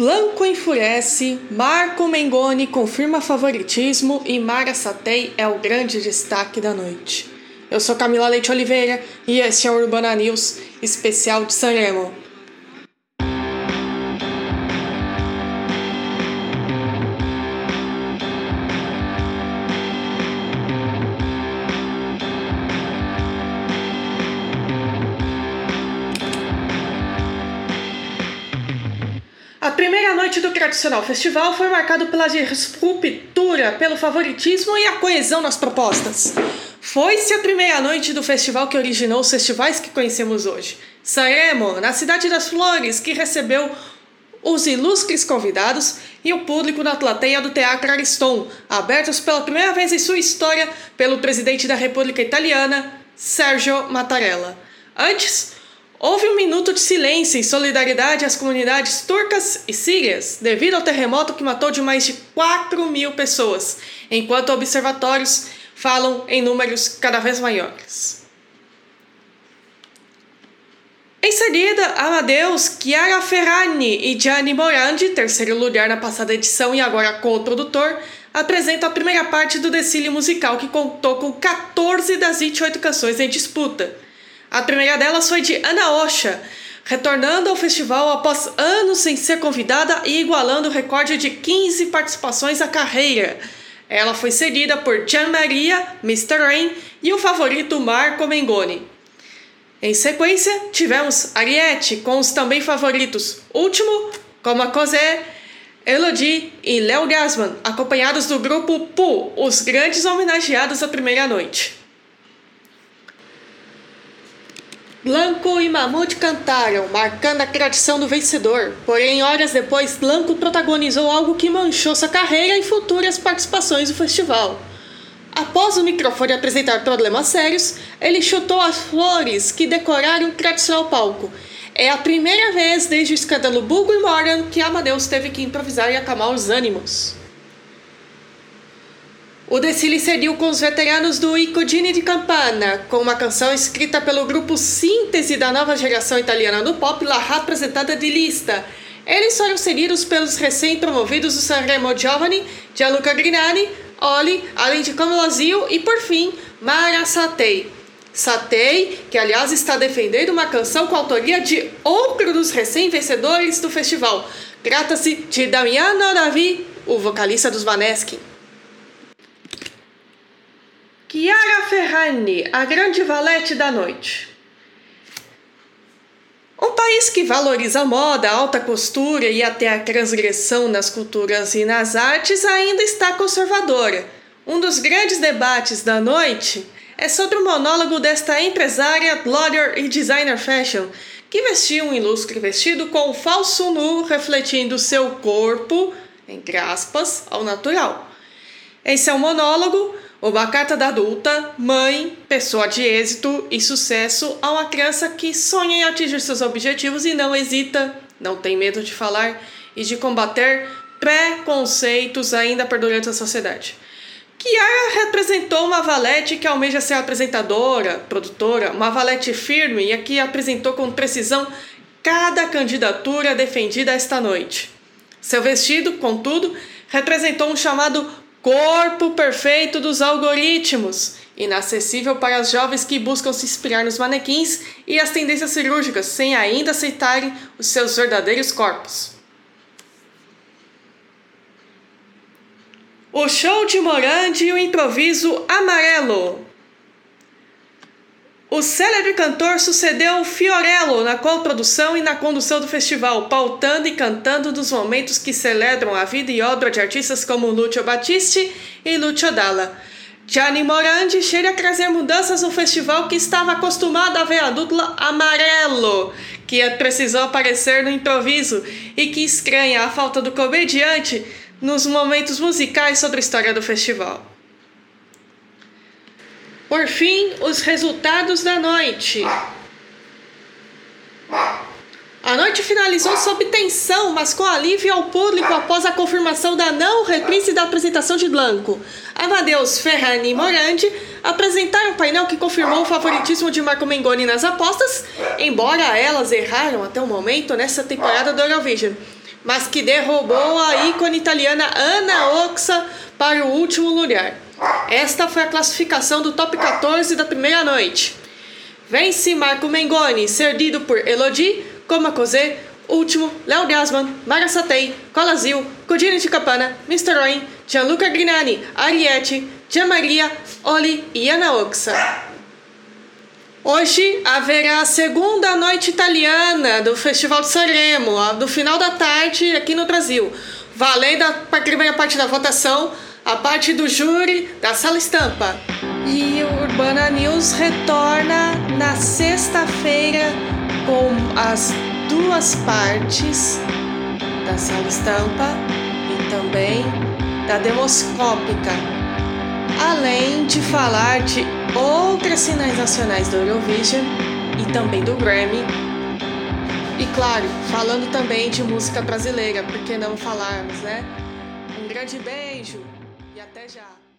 Blanco enfurece, Marco Mengoni confirma favoritismo e Mara Satei é o grande destaque da noite. Eu sou Camila Leite Oliveira e este é o Urbana News especial de Sanremo. Primeira noite do tradicional festival foi marcada pela ruptura, pelo favoritismo e a coesão nas propostas. Foi-se a primeira noite do festival que originou os festivais que conhecemos hoje. Sanremo, na Cidade das Flores, que recebeu os ilustres convidados e o público na plateia do Teatro Ariston, abertos pela primeira vez em sua história pelo presidente da República Italiana, Sergio Mattarella. Antes, Houve um minuto de silêncio em solidariedade às comunidades turcas e sírias, devido ao terremoto que matou de mais de 4 mil pessoas, enquanto observatórios falam em números cada vez maiores. Em seguida, Amadeus, Chiara Ferrani e Gianni Morandi, terceiro lugar na passada edição e agora co-produtor, apresentam a primeira parte do desfile musical que contou com 14 das 28 canções em disputa. A primeira delas foi de Ana Osha, retornando ao festival após anos sem ser convidada e igualando o recorde de 15 participações na carreira. Ela foi seguida por Gian Maria, Mr. Rain e o favorito Marco Mengoni. Em sequência, tivemos Ariete com os também favoritos Último, Como a Cosé, Elodie e Léo Gasman, acompanhados do grupo Pooh, os grandes homenageados da primeira noite. Blanco e Mamute cantaram, marcando a tradição do vencedor. Porém, horas depois, Blanco protagonizou algo que manchou sua carreira e futuras participações no festival. Após o microfone apresentar problemas sérios, ele chutou as flores que decoraram o tradicional palco. É a primeira vez desde o escândalo Bugo e Morgan que Amadeus teve que improvisar e acalmar os ânimos. O desfile seguiu com os veteranos do Icodini de Campana, com uma canção escrita pelo grupo Síntese da nova geração italiana do pop, La Rappresentada di Lista. Eles foram seguidos pelos recém-promovidos do Sanremo Giovanni, Gianluca Grinani, Oli, além de Zio e, por fim, Mara Satei. Satei, que aliás está defendendo uma canção com autoria de outro dos recém-vencedores do festival. Trata-se de Damiano Davi, o vocalista dos Vaneskin. Chiara Ferragni, a grande valete da noite. Um país que valoriza a moda, a alta costura e até a transgressão nas culturas e nas artes ainda está conservadora. Um dos grandes debates da noite é sobre o monólogo desta empresária, blogger e designer fashion, que vestiu um ilustre vestido com um falso nu refletindo seu corpo, entre aspas, ao natural. Em seu monólogo, uma carta da adulta, mãe, pessoa de êxito e sucesso a uma criança que sonha em atingir seus objetivos e não hesita, não tem medo de falar e de combater preconceitos ainda perdurantes na sociedade. Kiara representou uma valete que almeja ser apresentadora, produtora, uma valete firme e que apresentou com precisão cada candidatura defendida esta noite. Seu vestido, contudo, representou um chamado Corpo perfeito dos algoritmos, inacessível para os jovens que buscam se inspirar nos manequins e as tendências cirúrgicas sem ainda aceitarem os seus verdadeiros corpos. O show de Morandi e o improviso amarelo. O célebre cantor sucedeu Fiorello na co-produção e na condução do festival, pautando e cantando nos momentos que celebram a vida e obra de artistas como Lucio Battisti e Lucio Dalla. Gianni Morandi chega a trazer mudanças no festival que estava acostumado a ver a dupla amarelo, que precisou aparecer no improviso e que estranha a falta do comediante nos momentos musicais sobre a história do festival. Por fim, os resultados da noite. A noite finalizou sob tensão, mas com alívio ao público após a confirmação da não reprise da apresentação de Blanco. Amadeus, Ferrani e Morandi apresentaram um painel que confirmou o favoritismo de Marco Mengoni nas apostas, embora elas erraram até o momento nessa temporada do Eurovision. mas que derrubou a ícone italiana Ana Oxa para o último lugar. Esta foi a classificação do top 14 da primeira noite. Vence Marco Mengoni, servido por Elodie, Coma Cosé, Último, Léo Gasman, Mara Satei, Colazil, de Capana, Mr. Oin, Gianluca Grinani, Ariete, Gianmaria, Oli e Ana Oxa. Hoje haverá a segunda noite italiana do Festival de Sanremo, do final da tarde aqui no Brasil. Valendo a primeira parte da votação, a parte do júri da Sala Estampa. E o Urbana News retorna na sexta-feira com as duas partes da Sala Estampa e também da Demoscópica, além de falar de outras sinais nacionais do Eurovision e também do Grammy. E claro, falando também de música brasileira, por que não falarmos, né? Um grande beijo! e até já!